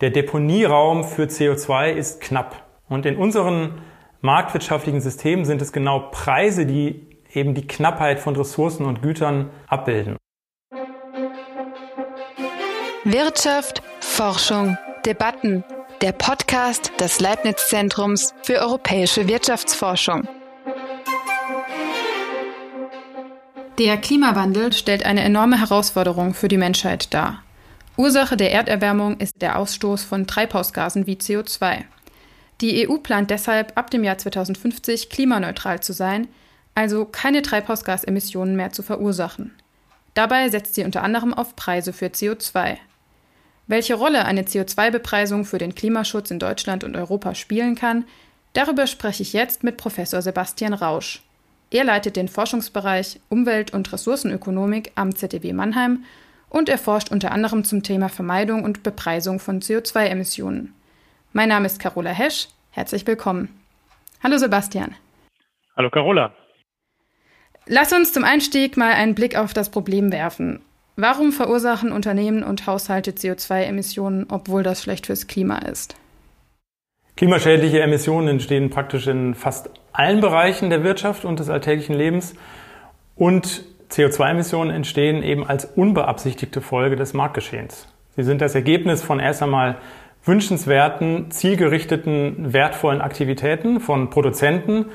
der Deponieraum für CO2 ist knapp. Und in unseren marktwirtschaftlichen Systemen sind es genau Preise, die eben die Knappheit von Ressourcen und Gütern abbilden. Wirtschaft, Forschung, Debatten. Der Podcast des Leibniz Zentrums für europäische Wirtschaftsforschung. Der Klimawandel stellt eine enorme Herausforderung für die Menschheit dar. Ursache der Erderwärmung ist der Ausstoß von Treibhausgasen wie CO2. Die EU plant deshalb ab dem Jahr 2050 klimaneutral zu sein, also keine Treibhausgasemissionen mehr zu verursachen. Dabei setzt sie unter anderem auf Preise für CO2. Welche Rolle eine CO2-Bepreisung für den Klimaschutz in Deutschland und Europa spielen kann, darüber spreche ich jetzt mit Professor Sebastian Rausch. Er leitet den Forschungsbereich Umwelt- und Ressourcenökonomik am ZDW Mannheim und er forscht unter anderem zum Thema Vermeidung und Bepreisung von CO2-Emissionen. Mein Name ist Carola Hesch. Herzlich willkommen. Hallo Sebastian. Hallo Carola. Lass uns zum Einstieg mal einen Blick auf das Problem werfen. Warum verursachen Unternehmen und Haushalte CO2-Emissionen, obwohl das schlecht fürs Klima ist? Klimaschädliche Emissionen entstehen praktisch in fast allen Bereichen der Wirtschaft und des alltäglichen Lebens und CO2-Emissionen entstehen eben als unbeabsichtigte Folge des Marktgeschehens. Sie sind das Ergebnis von erst einmal wünschenswerten, zielgerichteten, wertvollen Aktivitäten von Produzenten,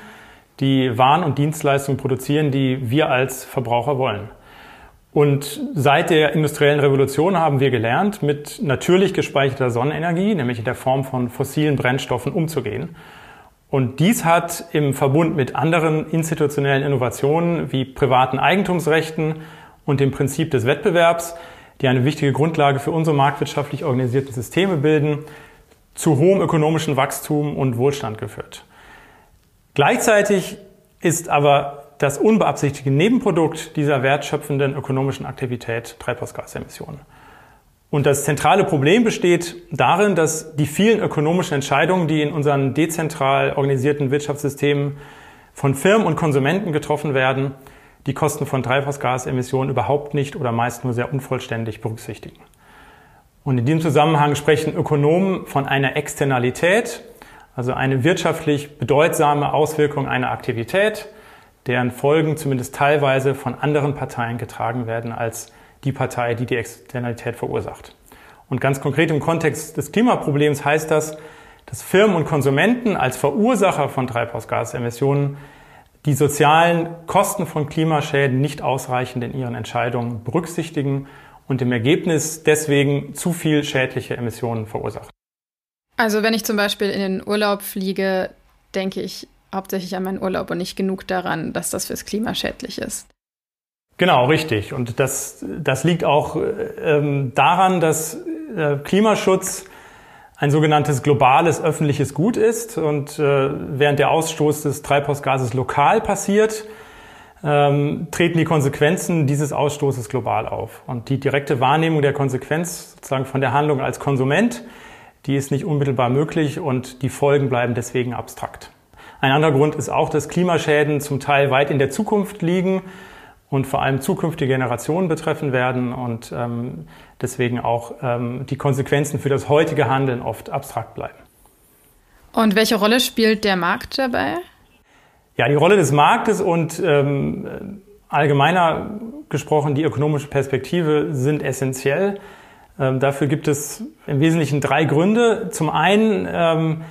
die Waren und Dienstleistungen produzieren, die wir als Verbraucher wollen. Und seit der industriellen Revolution haben wir gelernt, mit natürlich gespeicherter Sonnenenergie, nämlich in der Form von fossilen Brennstoffen, umzugehen. Und dies hat im Verbund mit anderen institutionellen Innovationen wie privaten Eigentumsrechten und dem Prinzip des Wettbewerbs, die eine wichtige Grundlage für unsere marktwirtschaftlich organisierten Systeme bilden, zu hohem ökonomischen Wachstum und Wohlstand geführt. Gleichzeitig ist aber das unbeabsichtigte Nebenprodukt dieser wertschöpfenden ökonomischen Aktivität Treibhausgasemissionen. Und das zentrale Problem besteht darin, dass die vielen ökonomischen Entscheidungen, die in unseren dezentral organisierten Wirtschaftssystemen von Firmen und Konsumenten getroffen werden, die Kosten von Treibhausgasemissionen überhaupt nicht oder meist nur sehr unvollständig berücksichtigen. Und in diesem Zusammenhang sprechen Ökonomen von einer Externalität, also eine wirtschaftlich bedeutsame Auswirkung einer Aktivität, deren Folgen zumindest teilweise von anderen Parteien getragen werden als die Partei, die die Externalität verursacht. Und ganz konkret im Kontext des Klimaproblems heißt das, dass Firmen und Konsumenten als Verursacher von Treibhausgasemissionen die sozialen Kosten von Klimaschäden nicht ausreichend in ihren Entscheidungen berücksichtigen und im Ergebnis deswegen zu viel schädliche Emissionen verursachen. Also wenn ich zum Beispiel in den Urlaub fliege, denke ich hauptsächlich an meinen Urlaub und nicht genug daran, dass das fürs Klima schädlich ist. Genau, richtig. Und das, das liegt auch ähm, daran, dass äh, Klimaschutz ein sogenanntes globales öffentliches Gut ist und äh, während der Ausstoß des Treibhausgases lokal passiert, ähm, treten die Konsequenzen dieses Ausstoßes global auf. Und die direkte Wahrnehmung der Konsequenz sozusagen von der Handlung als Konsument, die ist nicht unmittelbar möglich und die Folgen bleiben deswegen abstrakt. Ein anderer Grund ist auch, dass Klimaschäden zum Teil weit in der Zukunft liegen und vor allem zukünftige Generationen betreffen werden und ähm, deswegen auch ähm, die Konsequenzen für das heutige Handeln oft abstrakt bleiben. Und welche Rolle spielt der Markt dabei? Ja, die Rolle des Marktes und ähm, allgemeiner gesprochen die ökonomische Perspektive sind essentiell. Ähm, dafür gibt es im Wesentlichen drei Gründe. Zum einen ähm,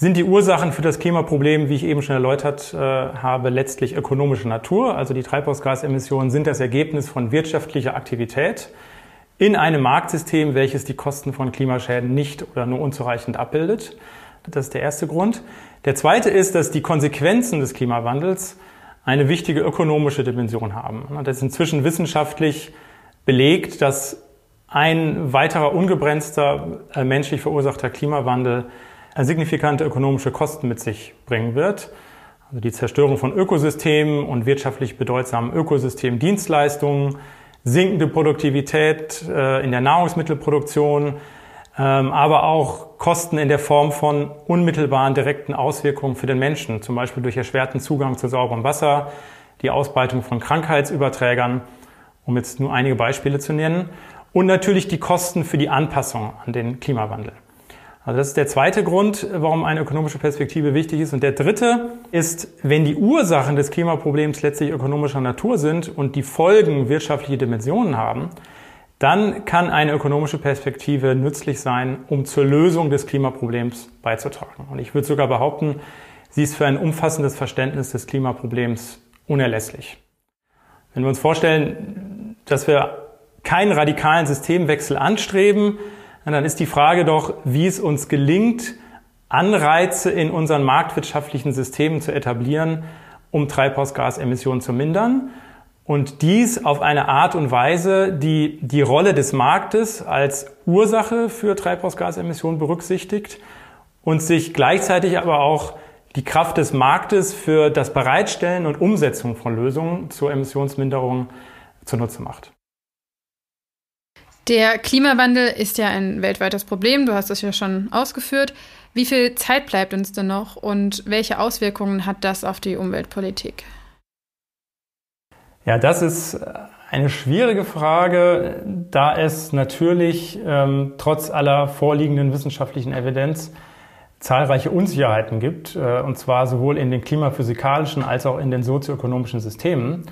sind die Ursachen für das Klimaproblem, wie ich eben schon erläutert äh, habe, letztlich ökonomischer Natur. Also die Treibhausgasemissionen sind das Ergebnis von wirtschaftlicher Aktivität in einem Marktsystem, welches die Kosten von Klimaschäden nicht oder nur unzureichend abbildet. Das ist der erste Grund. Der zweite ist, dass die Konsequenzen des Klimawandels eine wichtige ökonomische Dimension haben. Das ist inzwischen wissenschaftlich belegt, dass ein weiterer ungebremster äh, menschlich verursachter Klimawandel signifikante ökonomische Kosten mit sich bringen wird. Also die Zerstörung von Ökosystemen und wirtschaftlich bedeutsamen Ökosystemdienstleistungen, sinkende Produktivität äh, in der Nahrungsmittelproduktion, ähm, aber auch Kosten in der Form von unmittelbaren direkten Auswirkungen für den Menschen, zum Beispiel durch erschwerten Zugang zu sauberem Wasser, die Ausbreitung von Krankheitsüberträgern, um jetzt nur einige Beispiele zu nennen, und natürlich die Kosten für die Anpassung an den Klimawandel. Also das ist der zweite Grund, warum eine ökonomische Perspektive wichtig ist. Und der dritte ist, wenn die Ursachen des Klimaproblems letztlich ökonomischer Natur sind und die Folgen wirtschaftliche Dimensionen haben, dann kann eine ökonomische Perspektive nützlich sein, um zur Lösung des Klimaproblems beizutragen. Und ich würde sogar behaupten, sie ist für ein umfassendes Verständnis des Klimaproblems unerlässlich. Wenn wir uns vorstellen, dass wir keinen radikalen Systemwechsel anstreben, dann ist die Frage doch, wie es uns gelingt, Anreize in unseren marktwirtschaftlichen Systemen zu etablieren, um Treibhausgasemissionen zu mindern. Und dies auf eine Art und Weise, die die Rolle des Marktes als Ursache für Treibhausgasemissionen berücksichtigt und sich gleichzeitig aber auch die Kraft des Marktes für das Bereitstellen und Umsetzung von Lösungen zur Emissionsminderung zunutze macht. Der Klimawandel ist ja ein weltweites Problem, du hast es ja schon ausgeführt. Wie viel Zeit bleibt uns denn noch und welche Auswirkungen hat das auf die Umweltpolitik? Ja, das ist eine schwierige Frage, da es natürlich ähm, trotz aller vorliegenden wissenschaftlichen Evidenz zahlreiche Unsicherheiten gibt, äh, und zwar sowohl in den klimaphysikalischen als auch in den sozioökonomischen Systemen.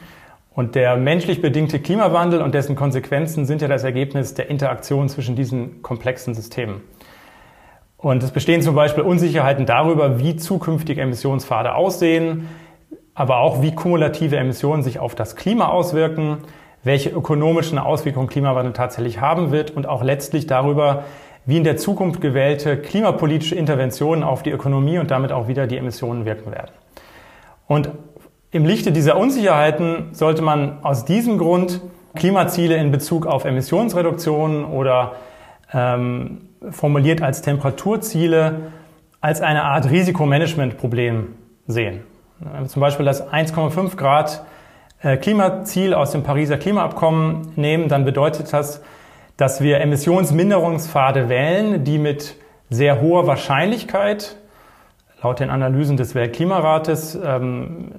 Und der menschlich bedingte Klimawandel und dessen Konsequenzen sind ja das Ergebnis der Interaktion zwischen diesen komplexen Systemen. Und es bestehen zum Beispiel Unsicherheiten darüber, wie zukünftige Emissionspfade aussehen, aber auch wie kumulative Emissionen sich auf das Klima auswirken, welche ökonomischen Auswirkungen Klimawandel tatsächlich haben wird und auch letztlich darüber, wie in der Zukunft gewählte klimapolitische Interventionen auf die Ökonomie und damit auch wieder die Emissionen wirken werden. Und im Lichte dieser Unsicherheiten sollte man aus diesem Grund Klimaziele in Bezug auf Emissionsreduktionen oder ähm, formuliert als Temperaturziele als eine Art Risikomanagementproblem sehen. Wir zum Beispiel das 1,5 Grad äh, Klimaziel aus dem Pariser Klimaabkommen nehmen, dann bedeutet das, dass wir Emissionsminderungspfade wählen, die mit sehr hoher Wahrscheinlichkeit, laut den Analysen des Weltklimarates, ähm,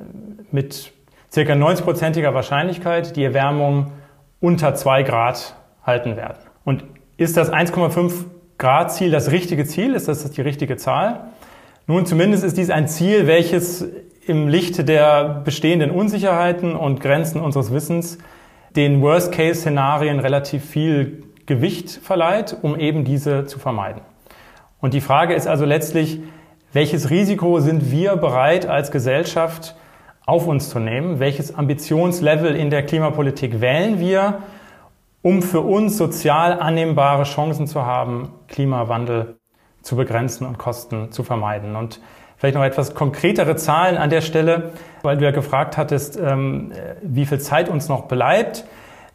mit circa 90-prozentiger Wahrscheinlichkeit die Erwärmung unter 2 Grad halten werden. Und ist das 1,5 Grad Ziel das richtige Ziel? Ist das die richtige Zahl? Nun, zumindest ist dies ein Ziel, welches im Lichte der bestehenden Unsicherheiten und Grenzen unseres Wissens den Worst-Case-Szenarien relativ viel Gewicht verleiht, um eben diese zu vermeiden. Und die Frage ist also letztlich, welches Risiko sind wir bereit als Gesellschaft auf uns zu nehmen. Welches Ambitionslevel in der Klimapolitik wählen wir, um für uns sozial annehmbare Chancen zu haben, Klimawandel zu begrenzen und Kosten zu vermeiden? Und vielleicht noch etwas konkretere Zahlen an der Stelle, weil du ja gefragt hattest, ähm, wie viel Zeit uns noch bleibt.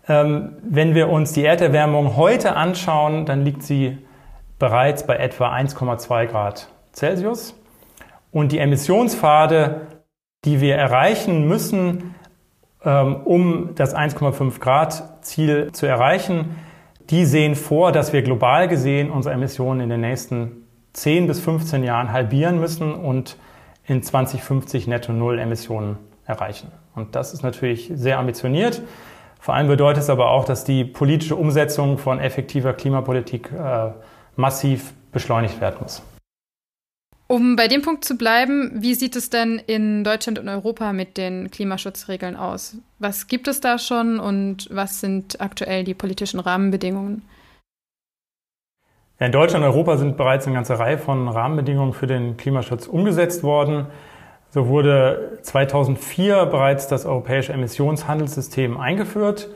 Ähm, wenn wir uns die Erderwärmung heute anschauen, dann liegt sie bereits bei etwa 1,2 Grad Celsius. Und die Emissionspfade die wir erreichen müssen, ähm, um das 1,5 Grad Ziel zu erreichen, die sehen vor, dass wir global gesehen unsere Emissionen in den nächsten 10 bis 15 Jahren halbieren müssen und in 2050 netto Null Emissionen erreichen. Und das ist natürlich sehr ambitioniert. Vor allem bedeutet es aber auch, dass die politische Umsetzung von effektiver Klimapolitik äh, massiv beschleunigt werden muss. Um bei dem Punkt zu bleiben, wie sieht es denn in Deutschland und Europa mit den Klimaschutzregeln aus? Was gibt es da schon und was sind aktuell die politischen Rahmenbedingungen? In Deutschland und Europa sind bereits eine ganze Reihe von Rahmenbedingungen für den Klimaschutz umgesetzt worden. So wurde 2004 bereits das europäische Emissionshandelssystem eingeführt.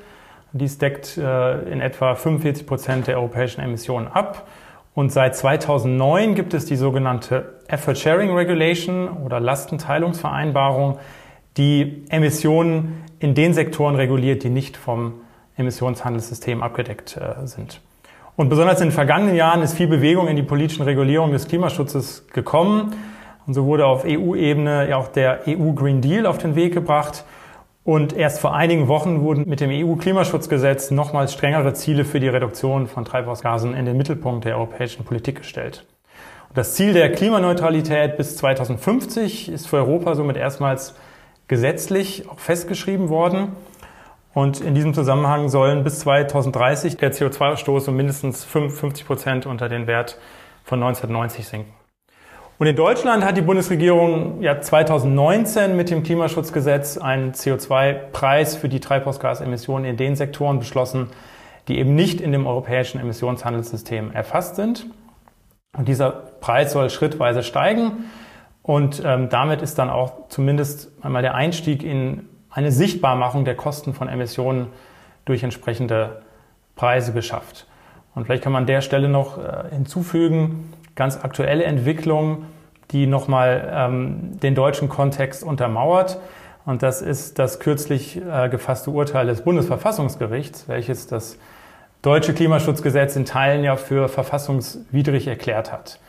Dies deckt äh, in etwa 45 Prozent der europäischen Emissionen ab. Und seit 2009 gibt es die sogenannte Effort Sharing Regulation oder Lastenteilungsvereinbarung, die Emissionen in den Sektoren reguliert, die nicht vom Emissionshandelssystem abgedeckt äh, sind. Und besonders in den vergangenen Jahren ist viel Bewegung in die politischen Regulierungen des Klimaschutzes gekommen. Und so wurde auf EU-Ebene ja auch der EU Green Deal auf den Weg gebracht. Und erst vor einigen Wochen wurden mit dem EU-Klimaschutzgesetz nochmals strengere Ziele für die Reduktion von Treibhausgasen in den Mittelpunkt der europäischen Politik gestellt. Und das Ziel der Klimaneutralität bis 2050 ist für Europa somit erstmals gesetzlich auch festgeschrieben worden. Und in diesem Zusammenhang sollen bis 2030 der CO2-Ausstoß um mindestens 55 Prozent unter den Wert von 1990 sinken. Und in Deutschland hat die Bundesregierung ja 2019 mit dem Klimaschutzgesetz einen CO2-Preis für die Treibhausgasemissionen in den Sektoren beschlossen, die eben nicht in dem europäischen Emissionshandelssystem erfasst sind. Und dieser Preis soll schrittweise steigen. Und ähm, damit ist dann auch zumindest einmal der Einstieg in eine Sichtbarmachung der Kosten von Emissionen durch entsprechende Preise geschafft. Und vielleicht kann man an der Stelle noch äh, hinzufügen, ganz aktuelle Entwicklung, die nochmal ähm, den deutschen Kontext untermauert. Und das ist das kürzlich äh, gefasste Urteil des Bundesverfassungsgerichts, welches das deutsche Klimaschutzgesetz in Teilen ja für verfassungswidrig erklärt hat.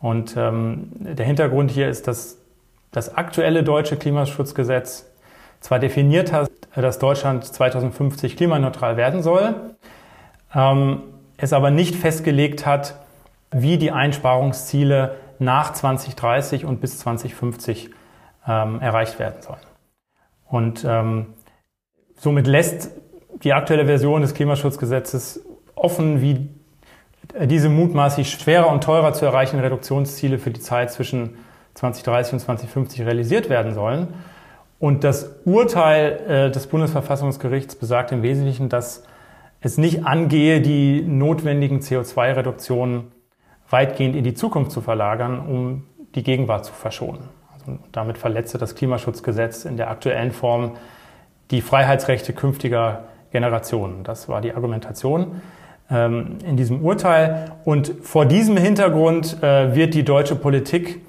Und ähm, der Hintergrund hier ist, dass das aktuelle deutsche Klimaschutzgesetz zwar definiert hat, dass Deutschland 2050 klimaneutral werden soll, ähm, es aber nicht festgelegt hat, wie die Einsparungsziele nach 2030 und bis 2050 ähm, erreicht werden sollen. Und ähm, somit lässt die aktuelle Version des Klimaschutzgesetzes offen, wie diese mutmaßlich schwerer und teurer zu erreichenden Reduktionsziele für die Zeit zwischen 2030 und 2050 realisiert werden sollen. Und das Urteil äh, des Bundesverfassungsgerichts besagt im Wesentlichen, dass es nicht angehe, die notwendigen CO2-Reduktionen weitgehend in die Zukunft zu verlagern, um die Gegenwart zu verschonen. Also damit verletze das Klimaschutzgesetz in der aktuellen Form die Freiheitsrechte künftiger Generationen. Das war die Argumentation ähm, in diesem Urteil. Und vor diesem Hintergrund äh, wird die deutsche Politik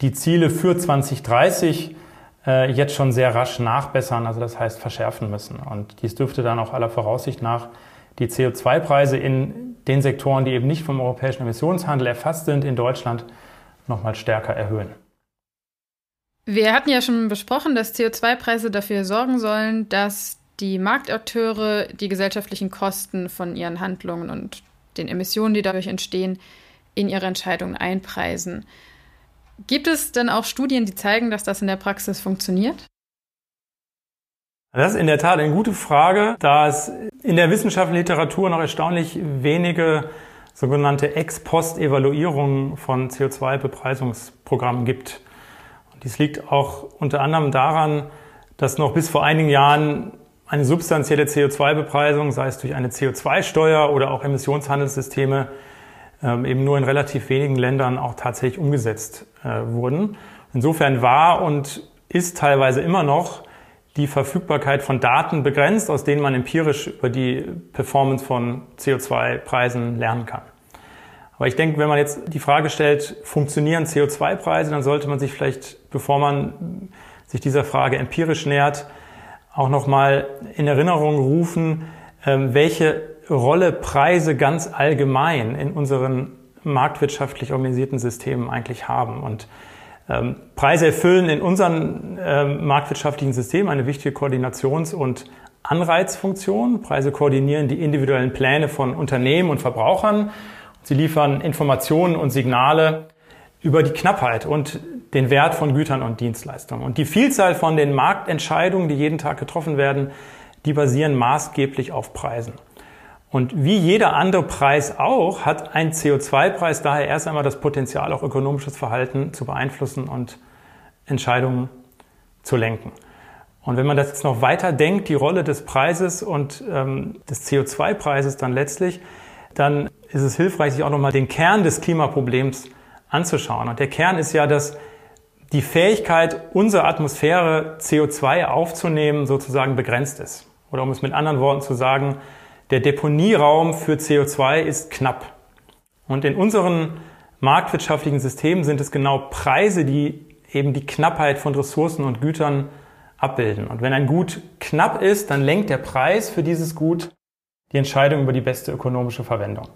die Ziele für 2030 äh, jetzt schon sehr rasch nachbessern, also das heißt verschärfen müssen. Und dies dürfte dann auch aller Voraussicht nach die CO2-Preise in den Sektoren, die eben nicht vom europäischen Emissionshandel erfasst sind, in Deutschland nochmal stärker erhöhen. Wir hatten ja schon besprochen, dass CO2-Preise dafür sorgen sollen, dass die Marktakteure die gesellschaftlichen Kosten von ihren Handlungen und den Emissionen, die dadurch entstehen, in ihre Entscheidungen einpreisen. Gibt es denn auch Studien, die zeigen, dass das in der Praxis funktioniert? Das ist in der Tat eine gute Frage, da es in der wissenschaftlichen Literatur noch erstaunlich wenige sogenannte Ex-Post-Evaluierungen von CO2-Bepreisungsprogrammen gibt. Und dies liegt auch unter anderem daran, dass noch bis vor einigen Jahren eine substanzielle CO2-Bepreisung, sei es durch eine CO2-Steuer oder auch Emissionshandelssysteme, ähm, eben nur in relativ wenigen Ländern auch tatsächlich umgesetzt äh, wurden. Insofern war und ist teilweise immer noch die Verfügbarkeit von Daten begrenzt, aus denen man empirisch über die Performance von CO2-Preisen lernen kann. Aber ich denke, wenn man jetzt die Frage stellt, funktionieren CO2-Preise, dann sollte man sich vielleicht, bevor man sich dieser Frage empirisch nähert, auch nochmal in Erinnerung rufen, ähm, welche Rolle Preise ganz allgemein in unseren marktwirtschaftlich organisierten Systemen eigentlich haben. Und Preise erfüllen in unseren ähm, marktwirtschaftlichen Systemen eine wichtige Koordinations- und Anreizfunktion. Preise koordinieren die individuellen Pläne von Unternehmen und Verbrauchern. Sie liefern Informationen und Signale über die Knappheit und den Wert von Gütern und Dienstleistungen. Und die Vielzahl von den Marktentscheidungen, die jeden Tag getroffen werden, die basieren maßgeblich auf Preisen. Und wie jeder andere Preis auch, hat ein CO2-Preis daher erst einmal das Potenzial, auch ökonomisches Verhalten zu beeinflussen und Entscheidungen zu lenken. Und wenn man das jetzt noch weiter denkt, die Rolle des Preises und ähm, des CO2-Preises dann letztlich, dann ist es hilfreich, sich auch nochmal den Kern des Klimaproblems anzuschauen. Und der Kern ist ja, dass die Fähigkeit unserer Atmosphäre CO2 aufzunehmen sozusagen begrenzt ist. Oder um es mit anderen Worten zu sagen, der Deponieraum für CO2 ist knapp. Und in unseren marktwirtschaftlichen Systemen sind es genau Preise, die eben die Knappheit von Ressourcen und Gütern abbilden. Und wenn ein Gut knapp ist, dann lenkt der Preis für dieses Gut die Entscheidung über die beste ökonomische Verwendung.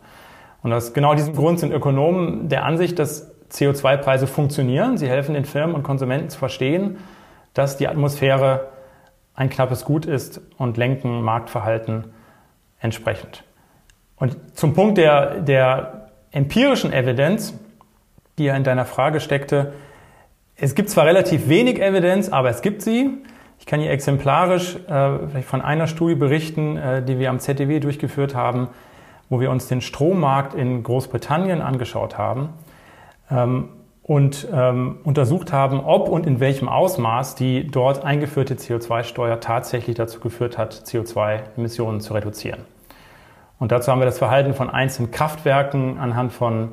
Und aus genau diesem Grund sind Ökonomen der Ansicht, dass CO2-Preise funktionieren. Sie helfen den Firmen und Konsumenten zu verstehen, dass die Atmosphäre ein knappes Gut ist und lenken Marktverhalten entsprechend. Und zum Punkt der, der empirischen Evidenz, die ja in deiner Frage steckte, es gibt zwar relativ wenig Evidenz, aber es gibt sie. Ich kann hier exemplarisch äh, von einer Studie berichten, äh, die wir am ZDW durchgeführt haben, wo wir uns den Strommarkt in Großbritannien angeschaut haben ähm, und ähm, untersucht haben, ob und in welchem Ausmaß die dort eingeführte CO2-Steuer tatsächlich dazu geführt hat, CO2-Emissionen zu reduzieren. Und dazu haben wir das Verhalten von einzelnen Kraftwerken anhand von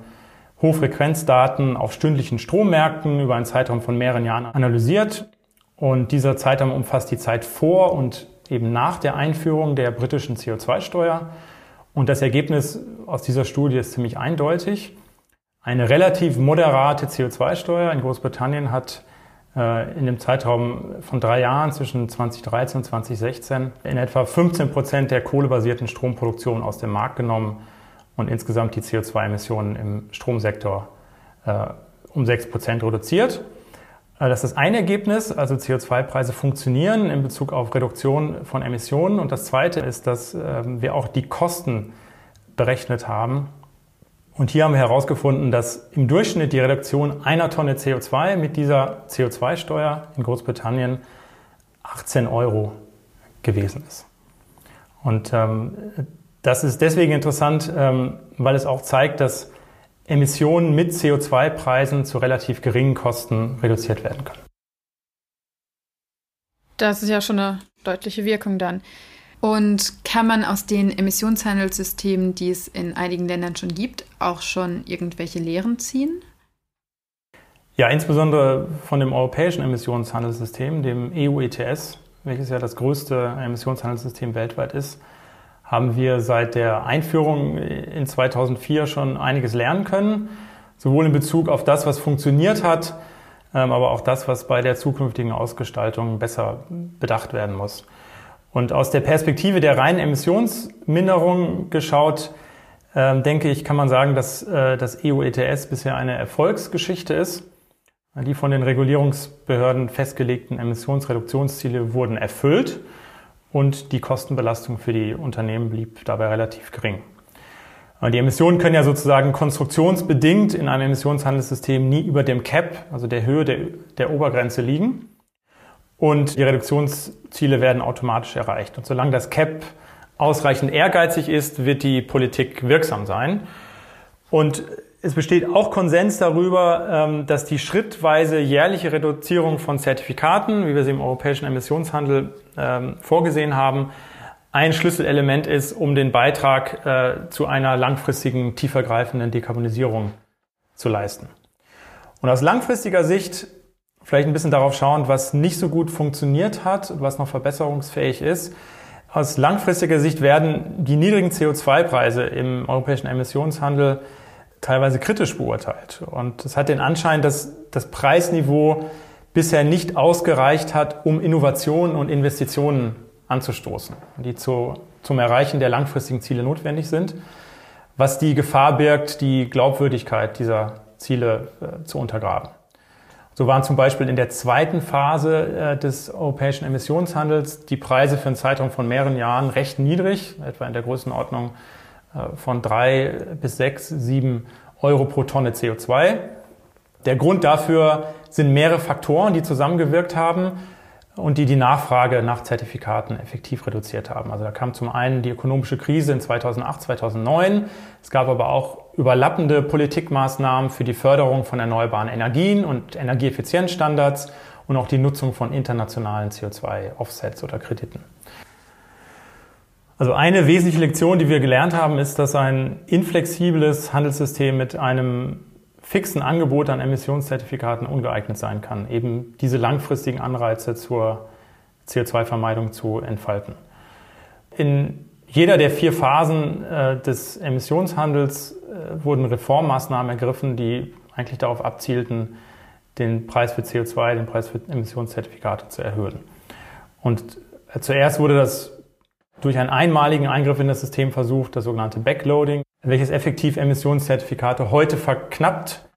Hochfrequenzdaten auf stündlichen Strommärkten über einen Zeitraum von mehreren Jahren analysiert. Und dieser Zeitraum umfasst die Zeit vor und eben nach der Einführung der britischen CO2-Steuer. Und das Ergebnis aus dieser Studie ist ziemlich eindeutig. Eine relativ moderate CO2-Steuer in Großbritannien hat äh, in dem Zeitraum von drei Jahren zwischen 2013 und 2016 in etwa 15 Prozent der kohlebasierten Stromproduktion aus dem Markt genommen und insgesamt die CO2-Emissionen im Stromsektor äh, um 6 Prozent reduziert. Äh, das ist das eine Ergebnis, also CO2-Preise funktionieren in Bezug auf Reduktion von Emissionen. Und das zweite ist, dass ähm, wir auch die Kosten berechnet haben. Und hier haben wir herausgefunden, dass im Durchschnitt die Reduktion einer Tonne CO2 mit dieser CO2-Steuer in Großbritannien 18 Euro gewesen ist. Und ähm, das ist deswegen interessant, ähm, weil es auch zeigt, dass Emissionen mit CO2-Preisen zu relativ geringen Kosten reduziert werden können. Das ist ja schon eine deutliche Wirkung dann. Und kann man aus den Emissionshandelssystemen, die es in einigen Ländern schon gibt, auch schon irgendwelche Lehren ziehen? Ja, insbesondere von dem europäischen Emissionshandelssystem, dem EU ETS, welches ja das größte Emissionshandelssystem weltweit ist, haben wir seit der Einführung in 2004 schon einiges lernen können, sowohl in Bezug auf das, was funktioniert hat, ähm, aber auch das, was bei der zukünftigen Ausgestaltung besser bedacht werden muss. Und aus der Perspektive der reinen Emissionsminderung geschaut, ähm, denke ich, kann man sagen, dass äh, das EU ETS bisher eine Erfolgsgeschichte ist. Die von den Regulierungsbehörden festgelegten Emissionsreduktionsziele wurden erfüllt und die Kostenbelastung für die Unternehmen blieb dabei relativ gering. Die Emissionen können ja sozusagen konstruktionsbedingt in einem Emissionshandelssystem nie über dem Cap, also der Höhe der, der Obergrenze liegen. Und die Reduktionsziele werden automatisch erreicht. Und solange das Cap ausreichend ehrgeizig ist, wird die Politik wirksam sein. Und es besteht auch Konsens darüber, ähm, dass die schrittweise jährliche Reduzierung von Zertifikaten, wie wir sie im europäischen Emissionshandel ähm, vorgesehen haben, ein Schlüsselelement ist, um den Beitrag äh, zu einer langfristigen, tiefergreifenden Dekarbonisierung zu leisten. Und aus langfristiger Sicht vielleicht ein bisschen darauf schauen, was nicht so gut funktioniert hat, was noch verbesserungsfähig ist. Aus langfristiger Sicht werden die niedrigen CO2-Preise im europäischen Emissionshandel teilweise kritisch beurteilt. Und es hat den Anschein, dass das Preisniveau bisher nicht ausgereicht hat, um Innovationen und Investitionen anzustoßen, die zu, zum Erreichen der langfristigen Ziele notwendig sind, was die Gefahr birgt, die Glaubwürdigkeit dieser Ziele äh, zu untergraben. So waren zum Beispiel in der zweiten Phase äh, des europäischen Emissionshandels die Preise für einen Zeitraum von mehreren Jahren recht niedrig, etwa in der Größenordnung äh, von drei bis sechs, sieben Euro pro Tonne CO2. Der Grund dafür sind mehrere Faktoren, die zusammengewirkt haben und die die Nachfrage nach Zertifikaten effektiv reduziert haben. Also da kam zum einen die ökonomische Krise in 2008, 2009. Es gab aber auch überlappende Politikmaßnahmen für die Förderung von erneuerbaren Energien und Energieeffizienzstandards und auch die Nutzung von internationalen CO2-Offsets oder Krediten. Also eine wesentliche Lektion, die wir gelernt haben, ist, dass ein inflexibles Handelssystem mit einem fixen Angebot an Emissionszertifikaten ungeeignet sein kann, eben diese langfristigen Anreize zur CO2-Vermeidung zu entfalten. In jeder der vier Phasen äh, des Emissionshandels äh, wurden Reformmaßnahmen ergriffen, die eigentlich darauf abzielten, den Preis für CO2, den Preis für Emissionszertifikate zu erhöhen. Und äh, zuerst wurde das durch einen einmaligen Eingriff in das System versucht, das sogenannte Backloading, welches effektiv Emissionszertifikate heute verknappt,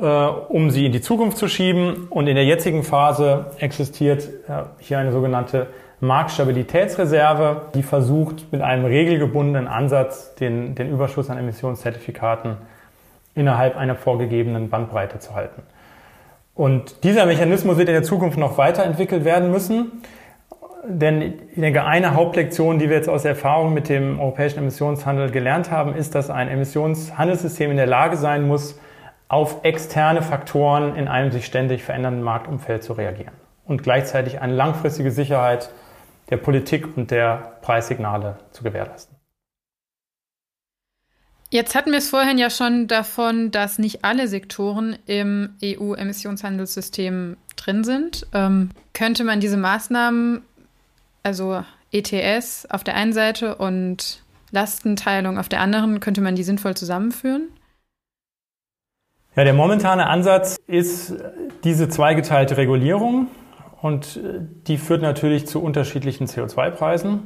äh, um sie in die Zukunft zu schieben. Und in der jetzigen Phase existiert äh, hier eine sogenannte Marktstabilitätsreserve, die versucht, mit einem regelgebundenen Ansatz den, den Überschuss an Emissionszertifikaten innerhalb einer vorgegebenen Bandbreite zu halten. Und dieser Mechanismus wird in der Zukunft noch weiterentwickelt werden müssen. denn ich denke, eine Hauptlektion, die wir jetzt aus der Erfahrung mit dem europäischen Emissionshandel gelernt haben, ist, dass ein Emissionshandelssystem in der Lage sein muss, auf externe Faktoren in einem sich ständig verändernden Marktumfeld zu reagieren und gleichzeitig eine langfristige Sicherheit der Politik und der Preissignale zu gewährleisten. Jetzt hatten wir es vorhin ja schon davon, dass nicht alle Sektoren im EU-Emissionshandelssystem drin sind. Ähm, könnte man diese Maßnahmen, also ETS auf der einen Seite und Lastenteilung auf der anderen, könnte man die sinnvoll zusammenführen? Ja, der momentane Ansatz ist diese zweigeteilte Regulierung und äh, die führt natürlich zu unterschiedlichen CO2-Preisen.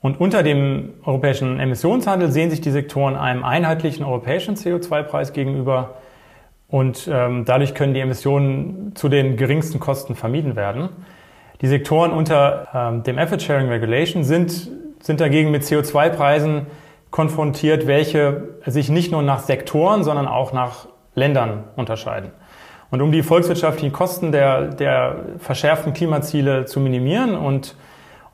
Und unter dem europäischen Emissionshandel sehen sich die Sektoren einem einheitlichen europäischen CO2-Preis gegenüber und ähm, dadurch können die Emissionen zu den geringsten Kosten vermieden werden. Die Sektoren unter ähm, dem Effort Sharing Regulation sind, sind dagegen mit CO2-Preisen konfrontiert, welche sich nicht nur nach Sektoren, sondern auch nach Ländern unterscheiden. Und um die volkswirtschaftlichen Kosten der, der verschärften Klimaziele zu minimieren und,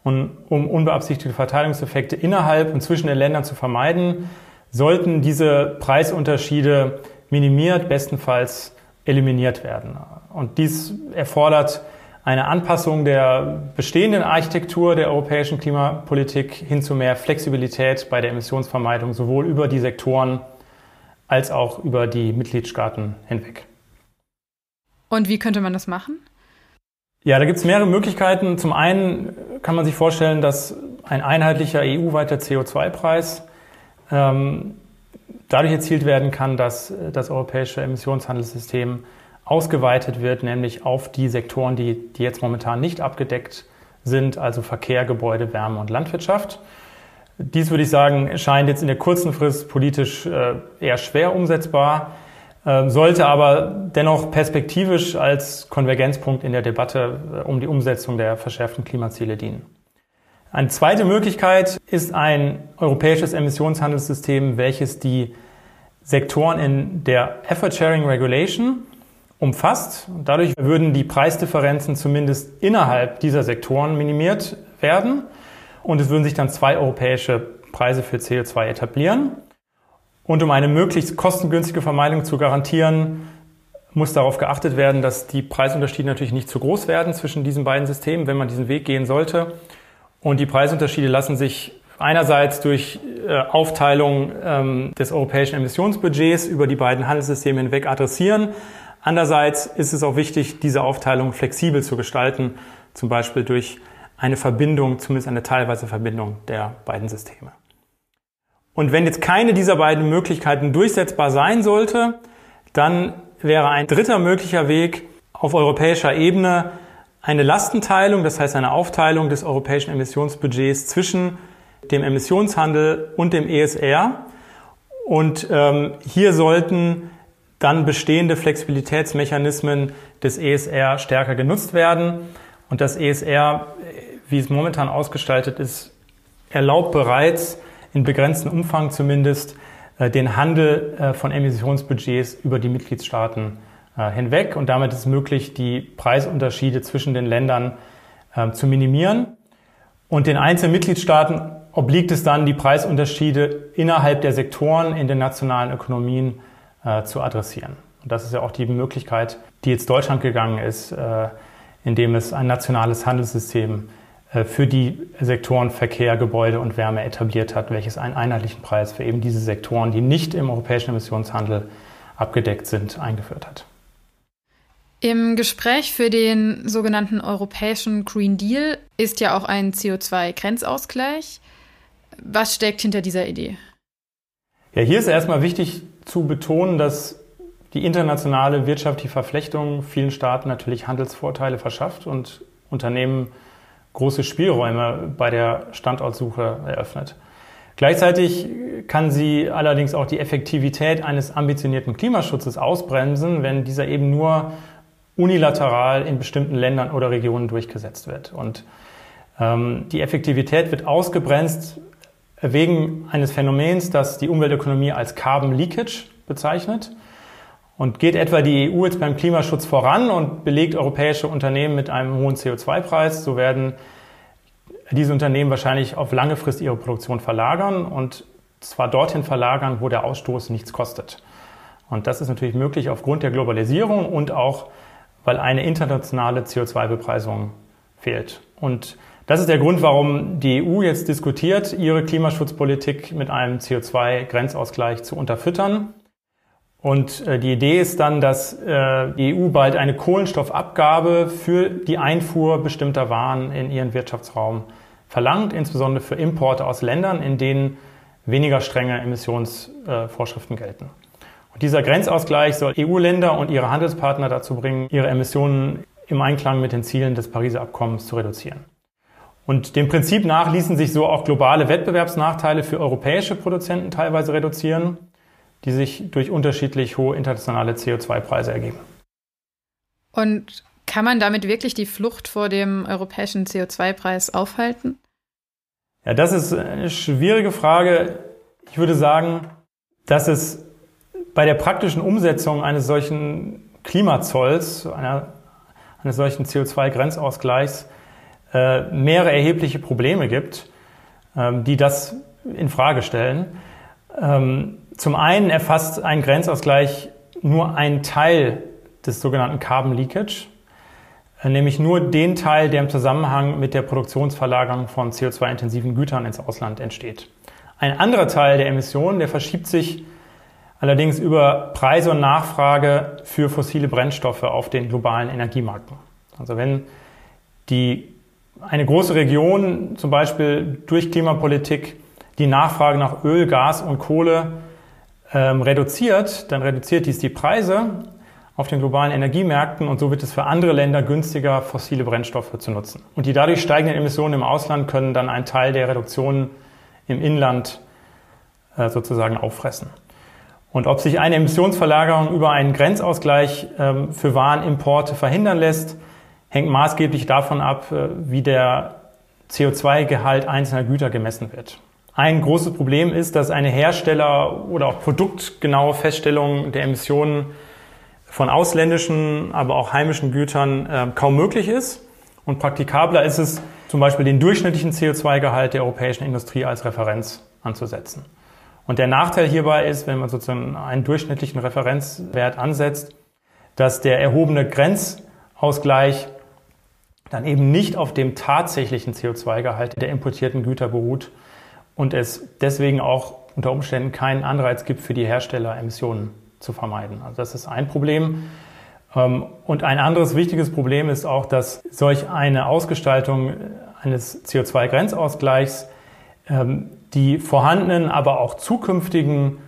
und um unbeabsichtigte Verteilungseffekte innerhalb und zwischen den Ländern zu vermeiden, sollten diese Preisunterschiede minimiert, bestenfalls eliminiert werden. Und dies erfordert eine Anpassung der bestehenden Architektur der europäischen Klimapolitik hin zu mehr Flexibilität bei der Emissionsvermeidung, sowohl über die Sektoren als auch über die Mitgliedstaaten hinweg. Und wie könnte man das machen? Ja, da gibt es mehrere Möglichkeiten. Zum einen kann man sich vorstellen, dass ein einheitlicher EU-weiter CO2-Preis ähm, dadurch erzielt werden kann, dass das europäische Emissionshandelssystem ausgeweitet wird, nämlich auf die Sektoren, die, die jetzt momentan nicht abgedeckt sind, also Verkehr, Gebäude, Wärme und Landwirtschaft. Dies würde ich sagen, scheint jetzt in der kurzen Frist politisch äh, eher schwer umsetzbar, äh, sollte aber dennoch perspektivisch als Konvergenzpunkt in der Debatte äh, um die Umsetzung der verschärften Klimaziele dienen. Eine zweite Möglichkeit ist ein europäisches Emissionshandelssystem, welches die Sektoren in der Effort Sharing Regulation umfasst. Und dadurch würden die Preisdifferenzen zumindest innerhalb dieser Sektoren minimiert werden. Und es würden sich dann zwei europäische Preise für CO2 etablieren. Und um eine möglichst kostengünstige Vermeidung zu garantieren, muss darauf geachtet werden, dass die Preisunterschiede natürlich nicht zu groß werden zwischen diesen beiden Systemen, wenn man diesen Weg gehen sollte. Und die Preisunterschiede lassen sich einerseits durch äh, Aufteilung ähm, des europäischen Emissionsbudgets über die beiden Handelssysteme hinweg adressieren, Andererseits ist es auch wichtig, diese Aufteilung flexibel zu gestalten, zum Beispiel durch eine Verbindung, zumindest eine teilweise Verbindung der beiden Systeme. Und wenn jetzt keine dieser beiden Möglichkeiten durchsetzbar sein sollte, dann wäre ein dritter möglicher Weg auf europäischer Ebene eine Lastenteilung, das heißt eine Aufteilung des europäischen Emissionsbudgets zwischen dem Emissionshandel und dem ESR. Und ähm, hier sollten dann bestehende Flexibilitätsmechanismen des ESR stärker genutzt werden. Und das ESR, wie es momentan ausgestaltet ist, erlaubt bereits in begrenztem Umfang zumindest äh, den Handel äh, von Emissionsbudgets über die Mitgliedstaaten äh, hinweg. Und damit ist es möglich, die Preisunterschiede zwischen den Ländern zu minimieren. Und den einzelnen Mitgliedstaaten obliegt es dann, die Preisunterschiede innerhalb der Sektoren in den nationalen Ökonomien zu adressieren. Und das ist ja auch die Möglichkeit, die jetzt Deutschland gegangen ist, indem es ein nationales Handelssystem für die Sektoren Verkehr, Gebäude und Wärme etabliert hat, welches einen einheitlichen Preis für eben diese Sektoren, die nicht im europäischen Emissionshandel abgedeckt sind, eingeführt hat. Im Gespräch für den sogenannten europäischen Green Deal ist ja auch ein CO2-Grenzausgleich. Was steckt hinter dieser Idee? Ja, hier ist erstmal wichtig zu betonen, dass die internationale wirtschaftliche Verflechtung vielen Staaten natürlich Handelsvorteile verschafft und Unternehmen große Spielräume bei der Standortsuche eröffnet. Gleichzeitig kann sie allerdings auch die Effektivität eines ambitionierten Klimaschutzes ausbremsen, wenn dieser eben nur unilateral in bestimmten Ländern oder Regionen durchgesetzt wird. Und ähm, die Effektivität wird ausgebremst, wegen eines Phänomens, das die Umweltökonomie als Carbon Leakage bezeichnet. Und geht etwa die EU jetzt beim Klimaschutz voran und belegt europäische Unternehmen mit einem hohen CO2-Preis, so werden diese Unternehmen wahrscheinlich auf lange Frist ihre Produktion verlagern und zwar dorthin verlagern, wo der Ausstoß nichts kostet. Und das ist natürlich möglich aufgrund der Globalisierung und auch, weil eine internationale CO2-Bepreisung fehlt. Und das ist der Grund, warum die EU jetzt diskutiert, ihre Klimaschutzpolitik mit einem CO2-Grenzausgleich zu unterfüttern. Und äh, die Idee ist dann, dass äh, die EU bald eine Kohlenstoffabgabe für die Einfuhr bestimmter Waren in ihren Wirtschaftsraum verlangt, insbesondere für Importe aus Ländern, in denen weniger strenge Emissionsvorschriften gelten. Und dieser Grenzausgleich soll EU-Länder und ihre Handelspartner dazu bringen, ihre Emissionen im Einklang mit den Zielen des Pariser Abkommens zu reduzieren. Und dem Prinzip nach ließen sich so auch globale Wettbewerbsnachteile für europäische Produzenten teilweise reduzieren die sich durch unterschiedlich hohe internationale CO2-Preise ergeben. Und kann man damit wirklich die Flucht vor dem europäischen CO2-Preis aufhalten? Ja, das ist eine schwierige Frage. Ich würde sagen, dass es bei der praktischen Umsetzung eines solchen Klimazolls, einer, eines solchen CO2-Grenzausgleichs, äh, mehrere erhebliche Probleme gibt, ähm, die das in Frage stellen. Ähm, zum einen erfasst ein Grenzausgleich nur einen Teil des sogenannten Carbon Leakage, äh, nämlich nur den Teil, der im Zusammenhang mit der Produktionsverlagerung von CO2-intensiven Gütern ins Ausland entsteht. Ein anderer Teil der Emissionen, der verschiebt sich allerdings über Preise und Nachfrage für fossile Brennstoffe auf den globalen Energiemärkten. Also wenn die, eine große Region zum Beispiel durch Klimapolitik die Nachfrage nach Öl, Gas und Kohle ähm, reduziert, dann reduziert dies die Preise auf den globalen Energiemärkten und so wird es für andere Länder günstiger, fossile Brennstoffe zu nutzen. Und die dadurch steigenden Emissionen im Ausland können dann einen Teil der Reduktionen im Inland äh, sozusagen auffressen. Und ob sich eine Emissionsverlagerung über einen Grenzausgleich ähm, für Warenimporte verhindern lässt, hängt maßgeblich davon ab, äh, wie der CO2-Gehalt einzelner Güter gemessen wird. Ein großes Problem ist, dass eine Hersteller- oder auch produktgenaue Feststellung der Emissionen von ausländischen, aber auch heimischen Gütern äh, kaum möglich ist. Und praktikabler ist es, zum Beispiel den durchschnittlichen CO2-Gehalt der europäischen Industrie als Referenz anzusetzen. Und der Nachteil hierbei ist, wenn man sozusagen einen durchschnittlichen Referenzwert ansetzt, dass der erhobene Grenzausgleich dann eben nicht auf dem tatsächlichen CO2-Gehalt der importierten Güter beruht, und es deswegen auch unter Umständen keinen Anreiz gibt für die Hersteller, Emissionen zu vermeiden. Also das ist ein Problem. Ähm, und ein anderes wichtiges Problem ist auch, dass solch eine Ausgestaltung eines CO2-Grenzausgleichs ähm, die vorhandenen, aber auch zukünftigen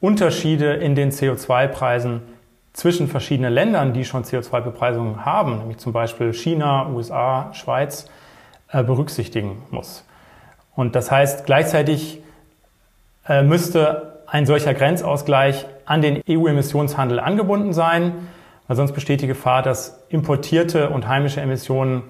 Unterschiede in den CO2-Preisen zwischen verschiedenen Ländern, die schon CO2-Bepreisungen haben, nämlich zum Beispiel China, USA, Schweiz, äh, berücksichtigen muss. Und das heißt, gleichzeitig äh, müsste ein solcher Grenzausgleich an den EU-Emissionshandel angebunden sein, weil sonst besteht die Gefahr, dass importierte und heimische Emissionen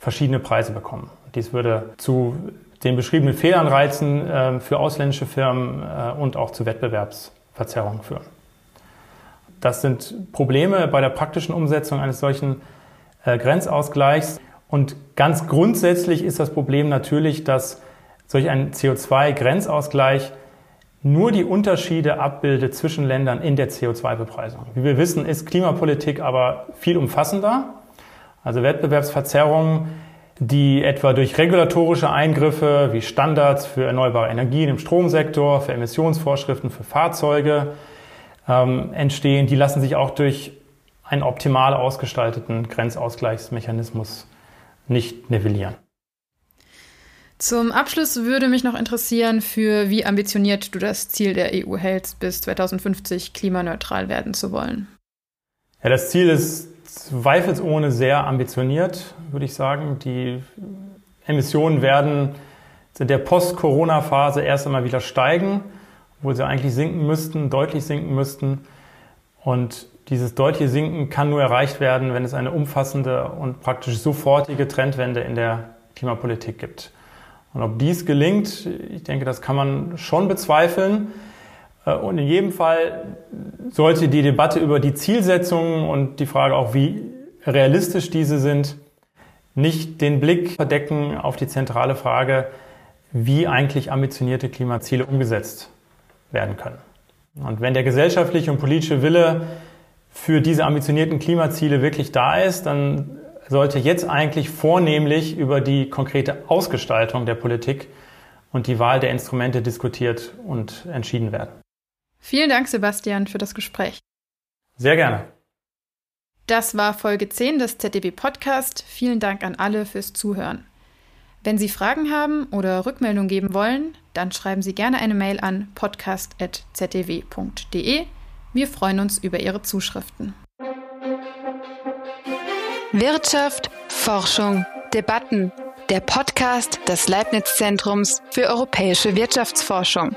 verschiedene Preise bekommen. Dies würde zu den beschriebenen Fehlanreizen äh, für ausländische Firmen äh, und auch zu Wettbewerbsverzerrungen führen. Das sind Probleme bei der praktischen Umsetzung eines solchen Grenzausgleichs. Und ganz grundsätzlich ist das Problem natürlich, dass solch ein CO2-Grenzausgleich nur die Unterschiede abbildet zwischen Ländern in der CO2-Bepreisung. Wie wir wissen, ist Klimapolitik aber viel umfassender. Also Wettbewerbsverzerrungen, die etwa durch regulatorische Eingriffe wie Standards für erneuerbare Energien im Stromsektor, für Emissionsvorschriften für Fahrzeuge ähm, entstehen, die lassen sich auch durch einen optimal ausgestalteten Grenzausgleichsmechanismus nicht nivellieren. Zum Abschluss würde mich noch interessieren, für wie ambitioniert du das Ziel der EU hältst, bis 2050 klimaneutral werden zu wollen. Ja, das Ziel ist zweifelsohne sehr ambitioniert, würde ich sagen. Die Emissionen werden in der Post-Corona-Phase erst einmal wieder steigen, obwohl sie eigentlich sinken müssten, deutlich sinken müssten. Und dieses deutliche Sinken kann nur erreicht werden, wenn es eine umfassende und praktisch sofortige Trendwende in der Klimapolitik gibt. Und ob dies gelingt, ich denke, das kann man schon bezweifeln. Äh, und in jedem Fall sollte die Debatte über die Zielsetzungen und die Frage auch, wie realistisch diese sind, nicht den Blick verdecken auf die zentrale Frage, wie eigentlich ambitionierte Klimaziele umgesetzt werden können. Und wenn der gesellschaftliche und politische Wille für diese ambitionierten Klimaziele wirklich da ist, dann sollte jetzt eigentlich vornehmlich über die konkrete Ausgestaltung der Politik und die Wahl der Instrumente diskutiert und entschieden werden. Vielen Dank, Sebastian, für das Gespräch. Sehr gerne. Das war Folge 10 des ZDB Podcast. Vielen Dank an alle fürs Zuhören. Wenn Sie Fragen haben oder Rückmeldung geben wollen, dann schreiben Sie gerne eine Mail an podcast.zdw.de. Wir freuen uns über Ihre Zuschriften. Wirtschaft, Forschung, Debatten. Der Podcast des Leibniz Zentrums für europäische Wirtschaftsforschung.